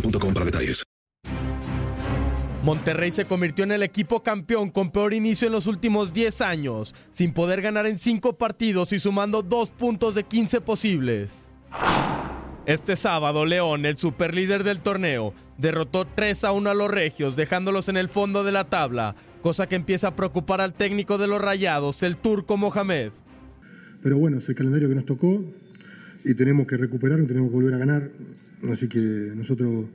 boostmobile.com para detalles. Monterrey se convirtió en el equipo campeón con peor inicio en los últimos 10 años, sin poder ganar en 5 partidos y sumando 2 puntos de 15 posibles. Este sábado, León, el superlíder del torneo, derrotó 3 a 1 a los Regios, dejándolos en el fondo de la tabla, cosa que empieza a preocupar al técnico de los Rayados, el turco Mohamed. Pero bueno, es el calendario que nos tocó y tenemos que recuperarlo, tenemos que volver a ganar. Así que nosotros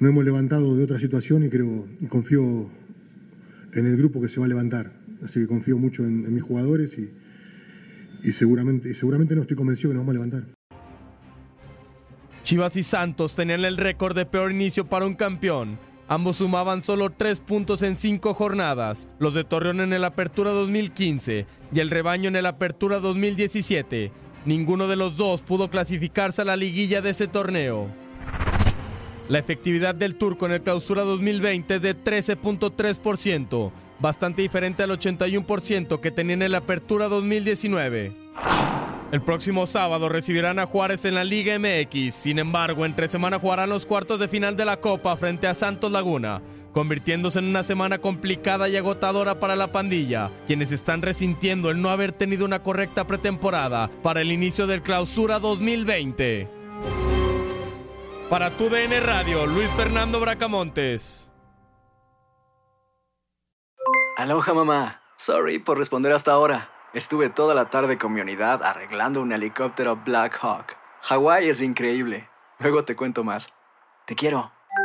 nos hemos levantado de otra situación y creo y confío en el grupo que se va a levantar. Así que confío mucho en, mis jugadores y, y seguramente, y seguramente no estoy convencido que nos vamos a levantar. Chivas y Santos tenían el récord de peor inicio para un campeón. Ambos sumaban solo 3 puntos en 5 jornadas, los de Torreón en el Apertura 2015 y el Rebaño en el Apertura 2017. Ninguno de los dos pudo clasificarse a la liguilla de ese torneo. La efectividad del turco en el Clausura 2020 es de 13.3%, bastante diferente al 81% que tenía en el Apertura 2019. El próximo sábado recibirán a Juárez en la Liga MX. Sin embargo, entre semana jugarán los cuartos de final de la Copa frente a Santos Laguna, convirtiéndose en una semana complicada y agotadora para la pandilla, quienes están resintiendo el no haber tenido una correcta pretemporada para el inicio del Clausura 2020. Para tu DN Radio, Luis Fernando Bracamontes. Aloha mamá. Sorry por responder hasta ahora. Estuve toda la tarde con mi unidad arreglando un helicóptero Black Hawk. Hawái es increíble. Luego te cuento más. Te quiero.